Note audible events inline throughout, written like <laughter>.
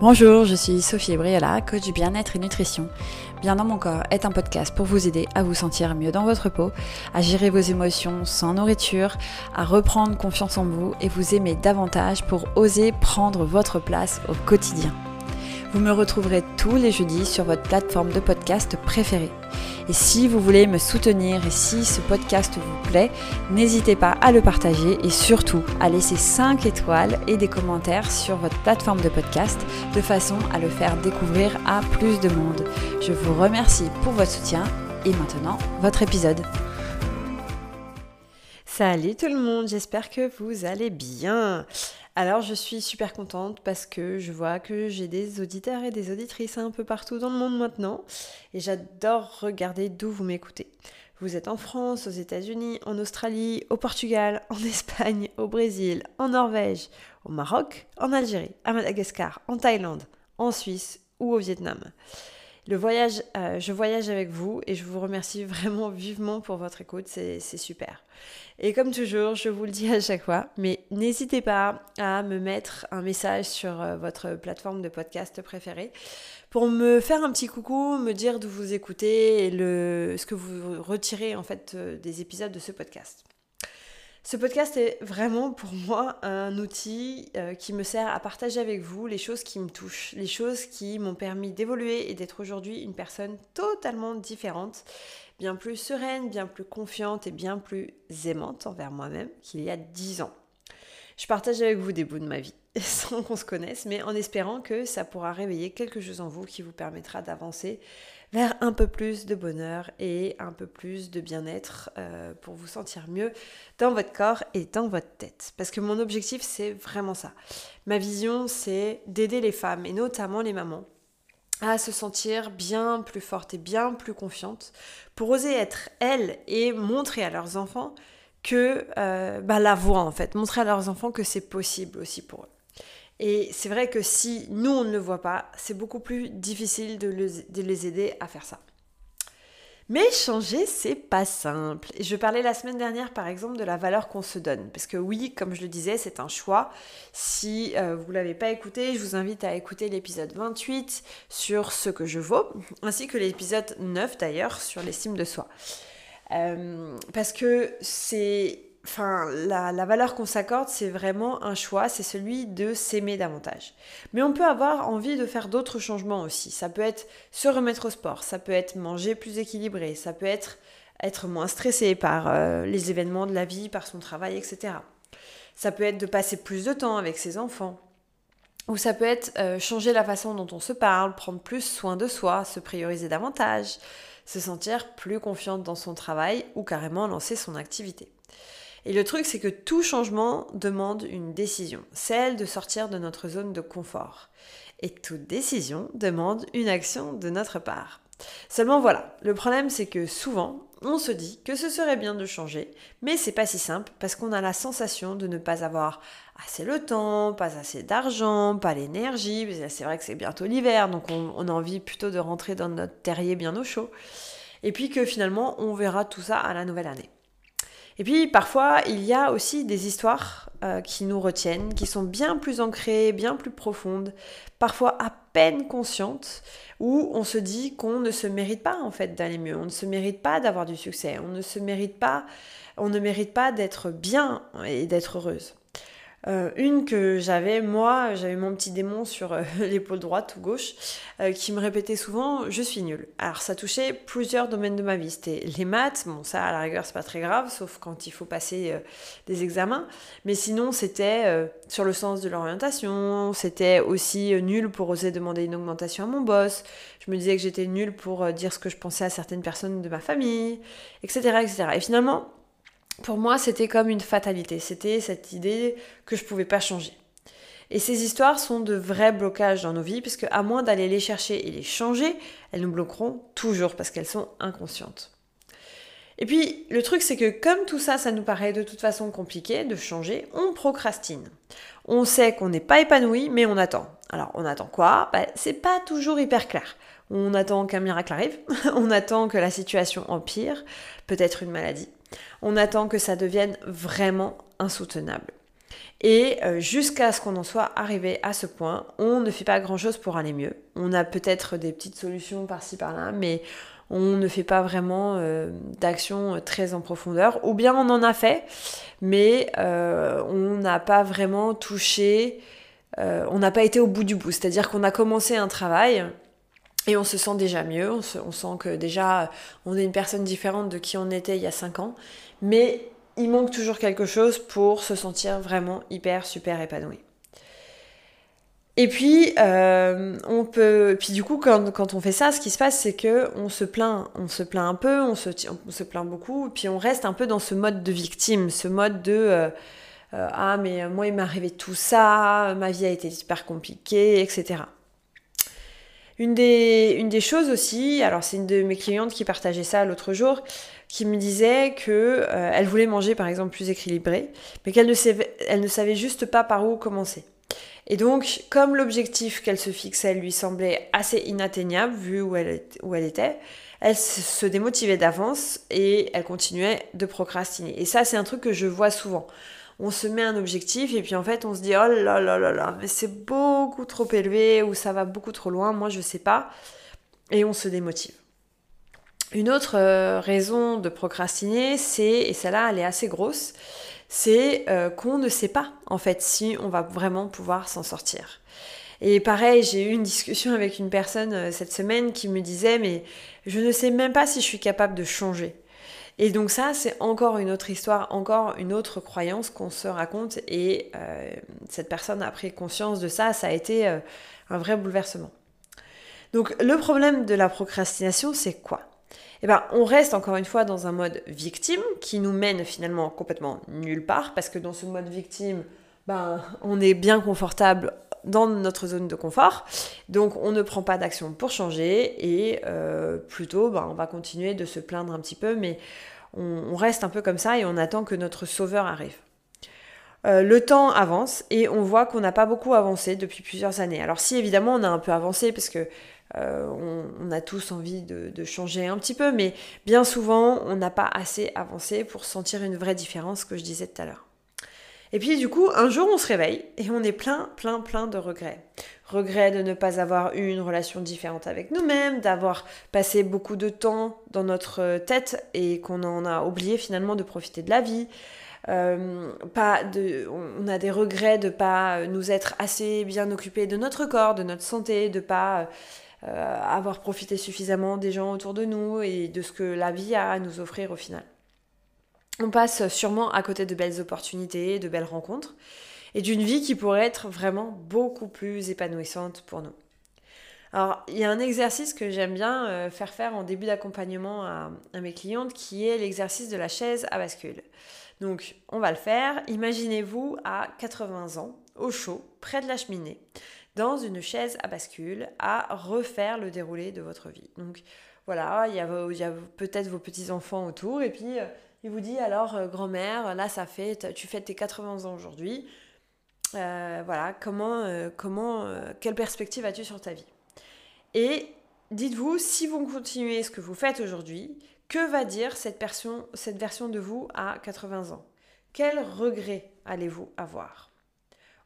Bonjour, je suis Sophie Briala, coach bien-être et nutrition. Bien dans mon corps est un podcast pour vous aider à vous sentir mieux dans votre peau, à gérer vos émotions sans nourriture, à reprendre confiance en vous et vous aimer davantage pour oser prendre votre place au quotidien. Vous me retrouverez tous les jeudis sur votre plateforme de podcast préférée. Et si vous voulez me soutenir et si ce podcast vous plaît, n'hésitez pas à le partager et surtout à laisser 5 étoiles et des commentaires sur votre plateforme de podcast de façon à le faire découvrir à plus de monde. Je vous remercie pour votre soutien et maintenant votre épisode. Salut tout le monde, j'espère que vous allez bien. Alors je suis super contente parce que je vois que j'ai des auditeurs et des auditrices un peu partout dans le monde maintenant et j'adore regarder d'où vous m'écoutez. Vous êtes en France, aux États-Unis, en Australie, au Portugal, <laughs> en Espagne, au Brésil, en Norvège, au Maroc, en Algérie, à Madagascar, en Thaïlande, en Suisse ou au Vietnam. Le voyage, euh, je voyage avec vous et je vous remercie <laughs> vraiment vivement pour votre écoute, c'est super. Et comme toujours, je vous le dis à chaque fois, mais n'hésitez pas à me mettre un message sur euh, votre plateforme de podcast préférée pour me faire un petit coucou, me dire d'où vous écoutez et ce que vous retirez en fait euh, des épisodes de ce podcast. Ce podcast est vraiment pour moi un outil euh, qui me sert à partager avec vous les choses qui me touchent, les choses qui m'ont permis d'évoluer et d'être aujourd'hui une personne totalement différente, bien plus sereine, bien plus confiante et bien plus aimante envers moi-même qu'il y a dix ans. Je partage avec vous des bouts de ma vie <laughs> sans qu'on se connaisse, mais en espérant que ça pourra réveiller quelque chose en vous qui vous permettra d'avancer vers un peu plus de bonheur et un peu plus de bien-être euh, pour vous sentir mieux dans votre corps et dans votre tête. Parce que mon objectif, c'est vraiment ça. Ma vision, c'est d'aider les femmes, et notamment les mamans, à se sentir bien plus fortes et bien plus confiantes pour oser être elles et montrer à leurs enfants que euh, bah, la voix en fait, montrer à leurs enfants que c'est possible aussi pour eux. Et c'est vrai que si nous, on ne le voit pas, c'est beaucoup plus difficile de, les aider à faire ça. Mais changer, c'est pas simple. Je parlais la semaine dernière, par exemple, de la valeur qu'on se donne. Parce que oui, comme je le disais, c'est un choix. Si euh, vous ne l'avez pas écouté, je vous invite à écouter l'épisode 28 sur ce que je vaux, ainsi que l'épisode 9 d'ailleurs sur l'estime de soi. Euh, parce que c'est enfin, la, valeur qu'on s'accorde, c'est vraiment un choix, c'est celui de s'aimer davantage. Mais on peut avoir envie de faire d'autres changements aussi. Ça peut être se remettre au sport, ça peut être manger plus équilibré, ça peut être être moins stressé par euh, les événements de la vie, par son travail, etc. Ça peut être de passer plus de temps avec ses enfants. Ou ça peut être euh, changer la façon dont on se parle, prendre plus soin de soi, se prioriser davantage, se sentir plus confiante dans son travail ou carrément lancer son activité. Et le truc, c'est que tout changement demande une décision, celle de sortir de notre zone de confort. Et toute décision demande une action de notre part. Seulement voilà, le problème c'est que souvent, on se dit que ce serait bien de changer, mais c'est pas si simple parce qu'on a la sensation de ne pas avoir assez le temps, pas assez d'argent, pas l'énergie, c'est vrai que c'est bientôt l'hiver, donc on, on, a envie plutôt de rentrer dans notre terrier bien au chaud, et puis que finalement on verra tout ça à la nouvelle année. Et puis parfois, il y a aussi des histoires euh, qui nous retiennent, qui sont bien plus ancrées, bien plus profondes, parfois à peine conscientes, où on se dit qu'on ne se mérite pas en fait d'aller mieux, on ne se mérite pas d'avoir du succès, on ne se mérite pas, on ne mérite pas d'être bien et d'être heureuse. Euh, une que j'avais, moi, j'avais mon petit démon sur euh, <laughs> l'épaule droite ou gauche, euh, qui me répétait souvent je suis nulle. Alors ça touchait plusieurs domaines de ma vie. C'était les maths, bon ça à la rigueur c'est pas très grave, sauf quand il faut passer des examens. Mais sinon c'était sur le sens de l'orientation, c'était aussi nul pour oser demander une augmentation à mon boss. Je me disais que j'étais nulle pour dire ce que je pensais à certaines personnes de ma famille, etc. etc. Et finalement, pour moi, c'était comme une fatalité. C'était cette idée que je pouvais pas changer. Et ces histoires sont de vrais blocages dans nos vies, puisque à moins d'aller les chercher et les changer, elles nous bloqueront toujours parce qu'elles sont inconscientes. Et puis, le truc, c'est que comme tout ça, ça nous paraît de toute façon compliqué de changer, on procrastine. On sait qu'on n'est pas épanoui, mais on attend. Alors, on attend quoi? Bah, C'est pas toujours hyper clair. On attend qu'un miracle arrive, <laughs> on attend que la situation empire, peut-être une maladie, on attend que ça devienne vraiment insoutenable. Et euh, jusqu'à ce qu'on en soit arrivé à ce point, on ne fait pas grand-chose pour aller mieux. On a peut-être des petites solutions par-ci par-là, mais on ne fait pas vraiment euh, d'action très en profondeur. Ou bien on en a fait, mais euh, on n'a pas vraiment touché, on n'a pas été au bout du bout. C'est-à-dire qu'on a commencé un travail, et on se sent déjà mieux, on, sent que déjà on est une personne différente de qui on était il y a 5 ans, mais il manque toujours quelque chose pour se sentir vraiment hyper, super épanoui. Et puis, euh, on peut. Puis du coup, quand, on fait ça, ce qui se passe, c'est que on se plaint, on se plaint un peu, on se, on se plaint beaucoup, puis on reste un peu dans ce mode de victime, ce mode de euh, euh, ah mais moi il m'est arrivé tout ça, ma vie a été super compliquée, etc. Une des, choses aussi, alors c'est une de mes clientes qui partageait ça l'autre jour, qui me disait que euh, elle voulait manger par exemple plus équilibré, mais qu'elle ne, savait, juste pas par où commencer. Et donc, comme l'objectif qu'elle se fixait lui semblait assez inatteignable vu où elle était, elle se démotivait d'avance et elle continuait de procrastiner. Et ça, c'est un truc que je vois souvent on se met un objectif et puis en fait on se dit oh là là là là, mais c'est beaucoup trop élevé ou ça va beaucoup trop loin, moi je sais pas, et on se démotive. Une autre euh, raison de procrastiner, c'est, et celle-là elle est assez grosse, c'est euh, qu'on ne sait pas en fait si on va vraiment pouvoir s'en sortir. Et pareil, j'ai eu une discussion avec une personne euh, cette semaine qui me disait mais je ne sais même pas si je suis capable de changer. Et donc ça, c'est encore une autre histoire, encore une autre croyance qu'on se raconte. Et euh, cette personne a pris conscience de ça, ça a été euh, un vrai bouleversement. Donc le problème de la procrastination, c'est quoi? Eh ben, on reste encore une fois dans un mode victime qui nous mène finalement complètement nulle part parce que dans ce mode victime, ben, on est bien confortable dans notre zone de confort. Donc on ne prend pas d'action pour changer et euh, plutôt ben, on va continuer de se plaindre un petit peu, mais on, reste un peu comme ça et on attend que notre sauveur arrive. Euh, le temps avance et on voit qu'on n'a pas beaucoup avancé depuis plusieurs années. Alors si évidemment on a un peu avancé parce que euh, on, a tous envie de, changer un petit peu, mais bien souvent on n'a pas assez avancé pour sentir une vraie différence que je disais tout à l'heure. Et puis du coup, un jour on se réveille et on est plein, plein, plein de regrets. Regrets de ne pas avoir eu une relation différente avec nous-mêmes, d'avoir passé beaucoup de temps dans notre tête et qu'on en a oublié finalement de profiter de la vie. Euh, pas de, on a des regrets de pas nous être assez bien occupés de notre corps, de notre santé, de pas euh, avoir profité suffisamment des gens autour de nous et de ce que la vie a à nous offrir au final on passe sûrement à côté de belles opportunités, de belles rencontres, et d'une vie qui pourrait être vraiment beaucoup plus épanouissante pour nous. Alors, il y a un exercice que j'aime bien euh, faire faire en début d'accompagnement à, mes clientes qui est l'exercice de la chaise à bascule. Donc, on va le faire. Imaginez-vous à 80 ans, au chaud, près de la cheminée, dans une chaise à bascule, à refaire le déroulé de votre vie. Donc, voilà, il y a, peut-être vos petits-enfants autour, et puis euh, il vous dit alors, euh, grand-mère, là ça fait, tu fêtes tes 80 ans aujourd'hui. Euh, voilà, comment, euh, comment, quelle perspective as-tu sur ta vie? Et dites-vous, si vous continuez ce que vous faites aujourd'hui, que va dire cette version, cette version de vous à 80 ans? Quel regret allez-vous avoir?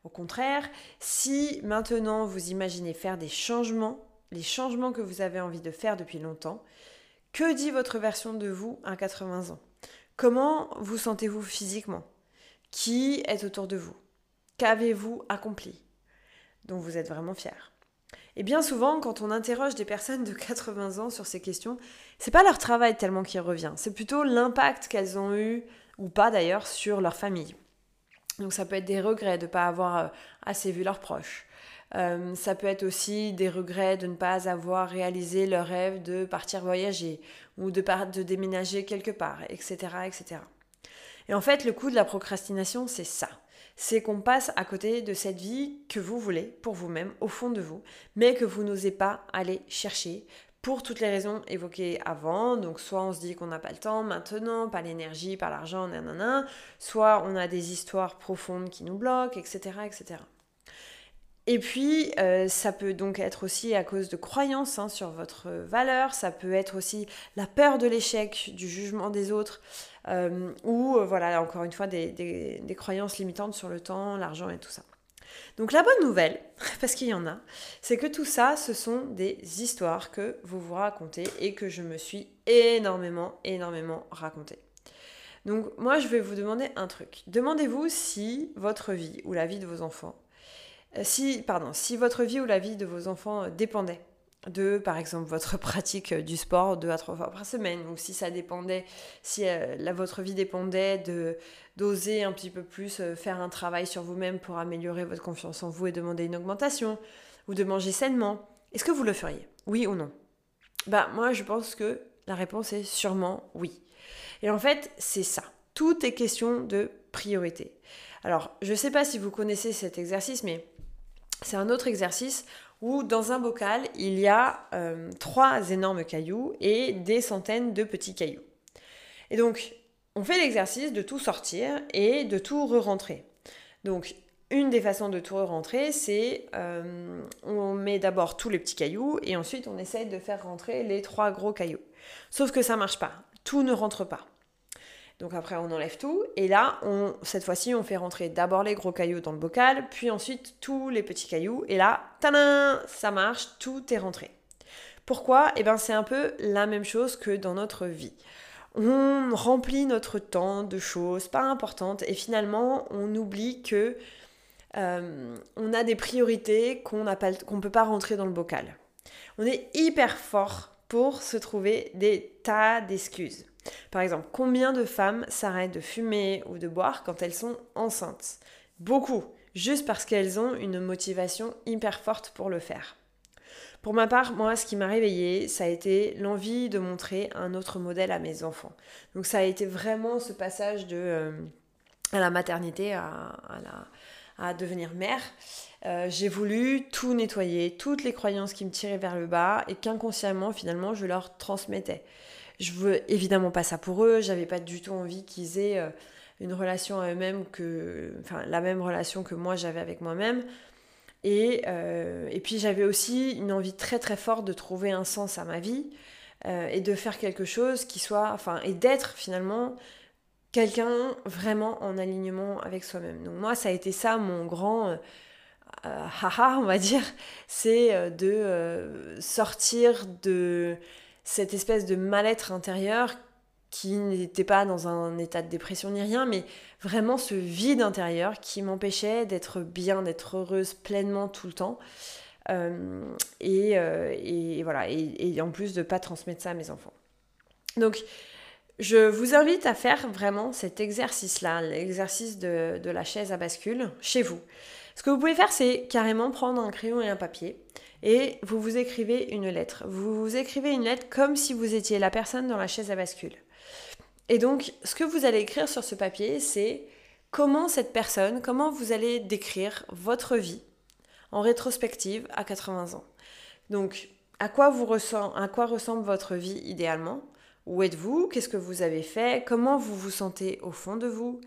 Au contraire, si maintenant vous imaginez faire des changements, les changements que vous avez envie de faire depuis longtemps, que dit votre version de vous à 80 ans? Comment vous sentez-vous physiquement? Qui est autour de vous? Qu'avez-vous accompli? Dont vous êtes vraiment fier. Et bien souvent, quand on interroge des personnes de <laughs> 80 ans sur ces questions, c'est pas leur travail tellement qui revient, c'est plutôt l'impact qu'elles ont eu ou pas d'ailleurs sur leur famille. Donc ça peut être des regrets de ne pas avoir euh, assez vu leurs proches. Euh, ça peut être aussi des regrets de ne pas avoir réalisé leur rêve de partir voyager ou de, déménager quelque part, etc., etc. Et en fait, le coût de la procrastination, c'est ça. C'est qu'on passe à côté de cette vie que vous voulez pour vous-même, au fond de vous, mais que vous n'osez pas aller chercher pour toutes les raisons évoquées avant. Donc, soit on se dit qu'on n'a pas le temps maintenant, pas l'énergie, pas l'argent, nanana. Soit on a des histoires profondes qui nous bloquent, etc., etc. Et puis, euh, ça peut donc être aussi à cause de croyances hein, sur votre valeur, ça peut être aussi la peur de l'échec, du jugement des autres, euh, ou euh, voilà, encore une fois, des, croyances limitantes sur le temps, l'argent et tout ça. Donc la bonne nouvelle, <laughs> parce qu'il y en a, c'est que tout ça, ce sont des histoires que vous vous racontez et que je me suis énormément, énormément racontées. Donc moi, je vais vous demander un truc. Demandez-vous si votre vie ou la vie de vos enfants, si, pardon, si votre vie ou la vie de vos enfants dépendait de, par exemple, votre <laughs> pratique euh, du sport deux à trois fois par semaine, ou si ça dépendait, si euh, votre vie dépendait de d'oser un petit peu plus euh, faire un travail sur vous-même pour améliorer votre confiance en vous et demander une augmentation, ou de manger sainement, est-ce que vous le feriez? Oui ou non? Bah moi je pense que la réponse est sûrement oui. Et en fait, c'est ça. Tout est question de priorité. Alors, je sais pas si vous connaissez cet exercice, mais c'est un autre exercice où dans un bocal, il y a euh, trois énormes cailloux et des centaines de petits cailloux. Et donc, on fait l'exercice de tout sortir et de tout re-rentrer. Donc, une des façons de tout re-rentrer, c'est euh, on met d'abord tous les petits cailloux et ensuite on essaye de faire rentrer les trois gros cailloux. Sauf que ça marche pas, tout ne rentre pas. Donc après, on enlève tout. Et là, on, cette fois-ci, on fait rentrer d'abord les gros cailloux dans le bocal, puis ensuite tous les petits cailloux. Et là, tadam, ça marche, tout est rentré. Pourquoi? Eh bien, c'est un peu la même chose que dans notre vie. On remplit notre temps de choses pas importantes et finalement, on oublie que euh, on a des priorités qu'on ne peut pas rentrer dans le bocal. On est hyper fort pour se trouver des tas d'excuses. Par exemple, combien de femmes s'arrêtent de fumer ou de boire quand elles sont enceintes? Beaucoup, juste parce qu'elles ont une motivation hyper forte pour le faire. Pour ma part, moi, ce qui m'a réveillée, ça a été l'envie de montrer un autre modèle à mes enfants. Donc ça a été vraiment ce passage de euh, à la maternité à, à, devenir mère. Euh, j'ai voulu tout nettoyer, toutes les croyances qui me tiraient vers le bas et qu'inconsciemment, finalement, je leur transmettais. Je veux évidemment pas ça pour eux. J'avais pas du tout envie qu'ils aient euh, une relation à eux-mêmes que, enfin, la même relation que moi j'avais avec moi-même. Et, euh, et puis j'avais aussi une envie très très forte de trouver un sens à ma vie et de faire quelque chose qui soit, enfin, et d'être finalement quelqu'un vraiment en alignement avec soi-même. Donc moi, ça a été ça mon grand haha, on va dire, c'est de sortir de cette espèce de mal-être intérieur qui n'était pas dans un état de dépression ni rien, mais vraiment ce vide intérieur qui m'empêchait d'être bien, d'être heureuse pleinement tout le temps. Euh, euh, et, voilà, et, en plus de ne pas transmettre ça à mes enfants. Donc, je vous invite à faire vraiment cet exercice-là, l'exercice de la chaise à bascule, chez vous. Ce que vous pouvez faire, c'est carrément prendre un crayon et un papier et vous vous écrivez une lettre. Vous vous écrivez une lettre comme si vous étiez la personne dans la chaise à bascule. Et donc, ce que vous allez écrire sur ce papier, c'est comment cette personne, comment vous allez décrire votre vie en rétrospective à 80 ans. Donc, à quoi, vous à quoi ressemble votre vie idéalement? Où êtes-vous? Qu'est-ce que vous avez fait? Comment vous vous sentez au fond de vous?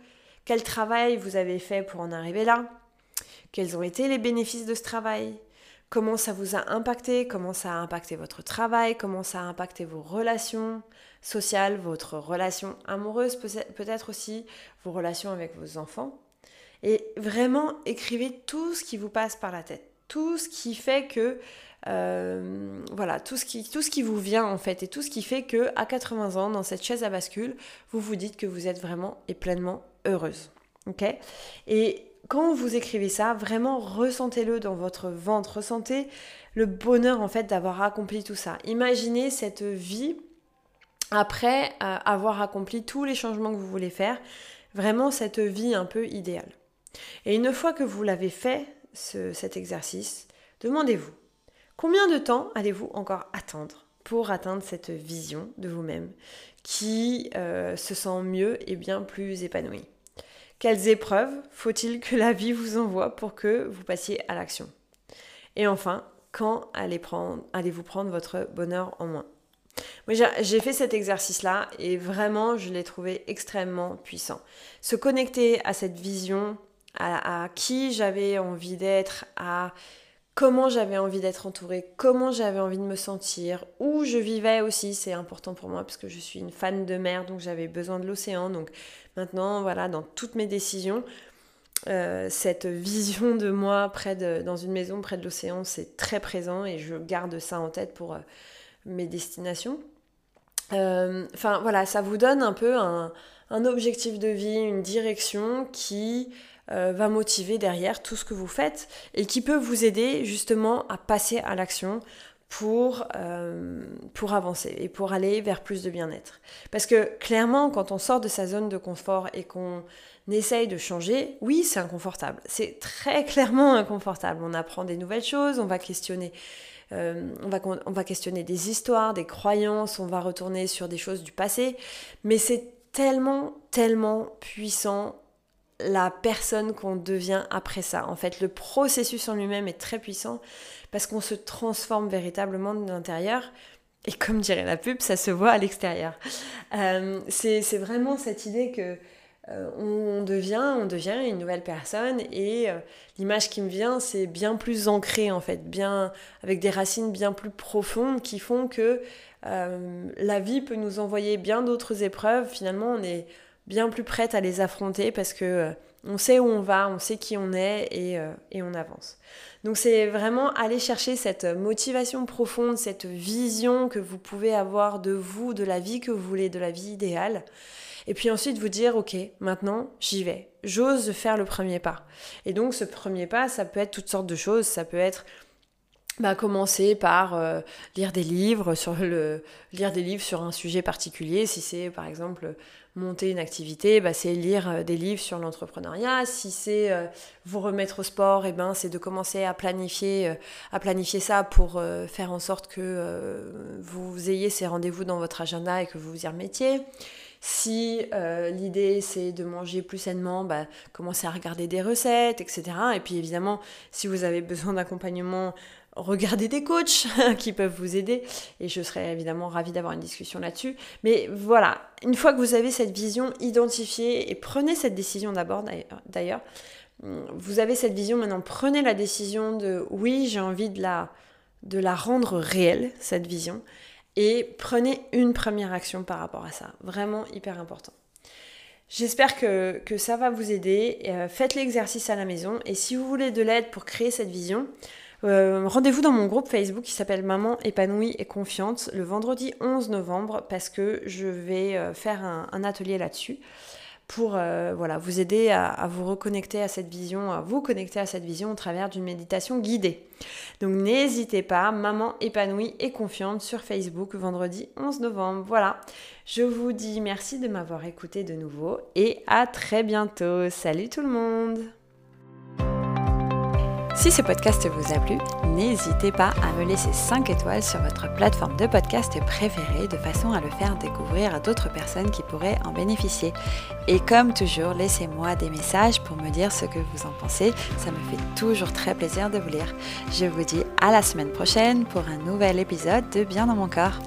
Quel travail vous avez fait pour en arriver là? Quels ont été les bénéfices de ce travail? Comment ça vous a impacté, comment ça a impacté votre travail, comment ça a impacté vos relations sociales, votre relation amoureuse, peut-être aussi vos relations avec vos enfants? Et vraiment écrivez tout ce qui vous passe par la tête, tout ce qui fait que euh, voilà, tout ce, qui, tout ce qui vous vient en fait et tout ce qui fait que à 80 ans, dans cette chaise à bascule, vous vous dites que vous êtes vraiment et pleinement heureuse. Ok? Et quand vous écrivez ça, vraiment ressentez-le dans votre ventre, ressentez le bonheur en fait d'avoir accompli tout ça. Imaginez cette vie après euh, avoir accompli tous les changements que vous voulez faire, vraiment cette vie un peu idéale. Et une fois que vous l'avez fait, cet exercice, demandez-vous, combien de temps allez-vous encore attendre pour atteindre cette vision de vous-même qui euh, se sent mieux et bien plus épanouie? Quelles épreuves faut-il que la vie vous envoie pour que vous passiez à l'action? Et enfin, quand allez-vous prendre votre bonheur en main? J'ai fait cet exercice-là et vraiment, je l'ai trouvé extrêmement puissant. Se connecter à cette vision à, qui j'avais envie d'être, à comment j'avais envie d'être entourée, comment j'avais envie de me sentir, où je vivais aussi, c'est important pour moi parce que je suis une fan de mer, donc j'avais besoin de l'océan. Donc maintenant, voilà, dans toutes mes décisions, euh, cette vision de moi près de, dans une maison près de l'océan, c'est très présent et je garde ça en tête pour euh, mes destinations. Euh, enfin voilà, ça vous donne un peu un, objectif de vie, une direction qui euh, va motiver derrière tout ce que vous faites et qui peut vous aider justement à passer à l'action pour, euh, pour avancer et pour aller vers plus de bien-être. Parce que clairement, quand on sort de sa zone de confort et qu'on essaye de changer, oui, c'est inconfortable. C'est très clairement inconfortable. On apprend des nouvelles choses, on va questionner euh, on, va, on va questionner des histoires, des croyances, on va retourner sur des choses du passé, mais c'est tellement, tellement puissant la personne qu'on devient après ça. En fait, le processus en lui-même est très puissant parce qu'on se transforme véritablement de l'intérieur. Et comme dirait la pub, ça se voit à l'extérieur. Euh, c'est vraiment cette idée que euh, on, devient, on devient une nouvelle personne et euh, l'image qui me vient, c'est bien plus ancré en fait, bien avec des racines bien plus profondes qui font que la vie peut nous envoyer bien d'autres épreuves. Finalement, on est bien plus prête à les affronter parce que on sait où on va, on sait qui on est et, et on avance. Donc c'est vraiment aller chercher cette motivation profonde, cette vision que vous pouvez avoir de vous, de la vie que vous voulez, de la vie idéale. Et puis ensuite vous dire, ok, maintenant j'y vais. J'ose faire le premier pas. Et donc ce premier pas, ça peut être toutes sortes de choses. Ça peut être bah, commencer par euh, lire des livres sur le lire des livres sur un sujet particulier. Si c'est par exemple monter une activité bah, c'est lire euh, des livres sur l'entrepreneuriat. Si c'est euh, vous remettre au sport et eh ben c'est de commencer à planifier à planifier ça pour faire en sorte que vous ayez ces rendez-vous dans votre agenda et que vous vous y remettiez. Si euh, l'idée c'est de manger plus sainement, bah, commencez à regarder des recettes, etc. Et puis évidemment, si vous avez besoin <laughs> d'accompagnement, regardez des coachs <laughs> qui peuvent vous aider. Et je serais évidemment ravie d'avoir une discussion là-dessus. Mais voilà, une fois que vous avez cette vision identifiée, et prenez cette décision d'abord d'ailleurs, vous avez cette vision, maintenant prenez la décision de oui, j'ai envie de la, de la rendre réelle, cette vision et prenez une première action par rapport à ça. Vraiment hyper important. J'espère que, ça va vous aider. Euh, faites l'exercice à la maison et si vous voulez de l'aide pour créer cette vision, euh, rendez-vous dans mon groupe Facebook qui s'appelle Maman épanouie et confiante le vendredi 11 novembre parce que je vais euh, faire un atelier là-dessus pour euh, voilà, vous aider à, vous reconnecter à cette vision, à vous connecter à cette vision au travers d'une méditation guidée. Donc n'hésitez pas, maman épanouie et confiante sur Facebook vendredi 11 novembre. Voilà, je vous dis merci de m'avoir écouté de nouveau et à très bientôt. Salut tout le monde si ce podcast vous a plu, n'hésitez pas à me laisser 5 étoiles sur votre plateforme de podcast préférée de façon à le faire découvrir à d'autres personnes qui pourraient en bénéficier. Et comme toujours, laissez-moi des messages pour me dire ce que vous en pensez. Ça me fait toujours très plaisir de vous lire. Je vous dis à la semaine prochaine pour un nouvel épisode de Bien dans mon corps.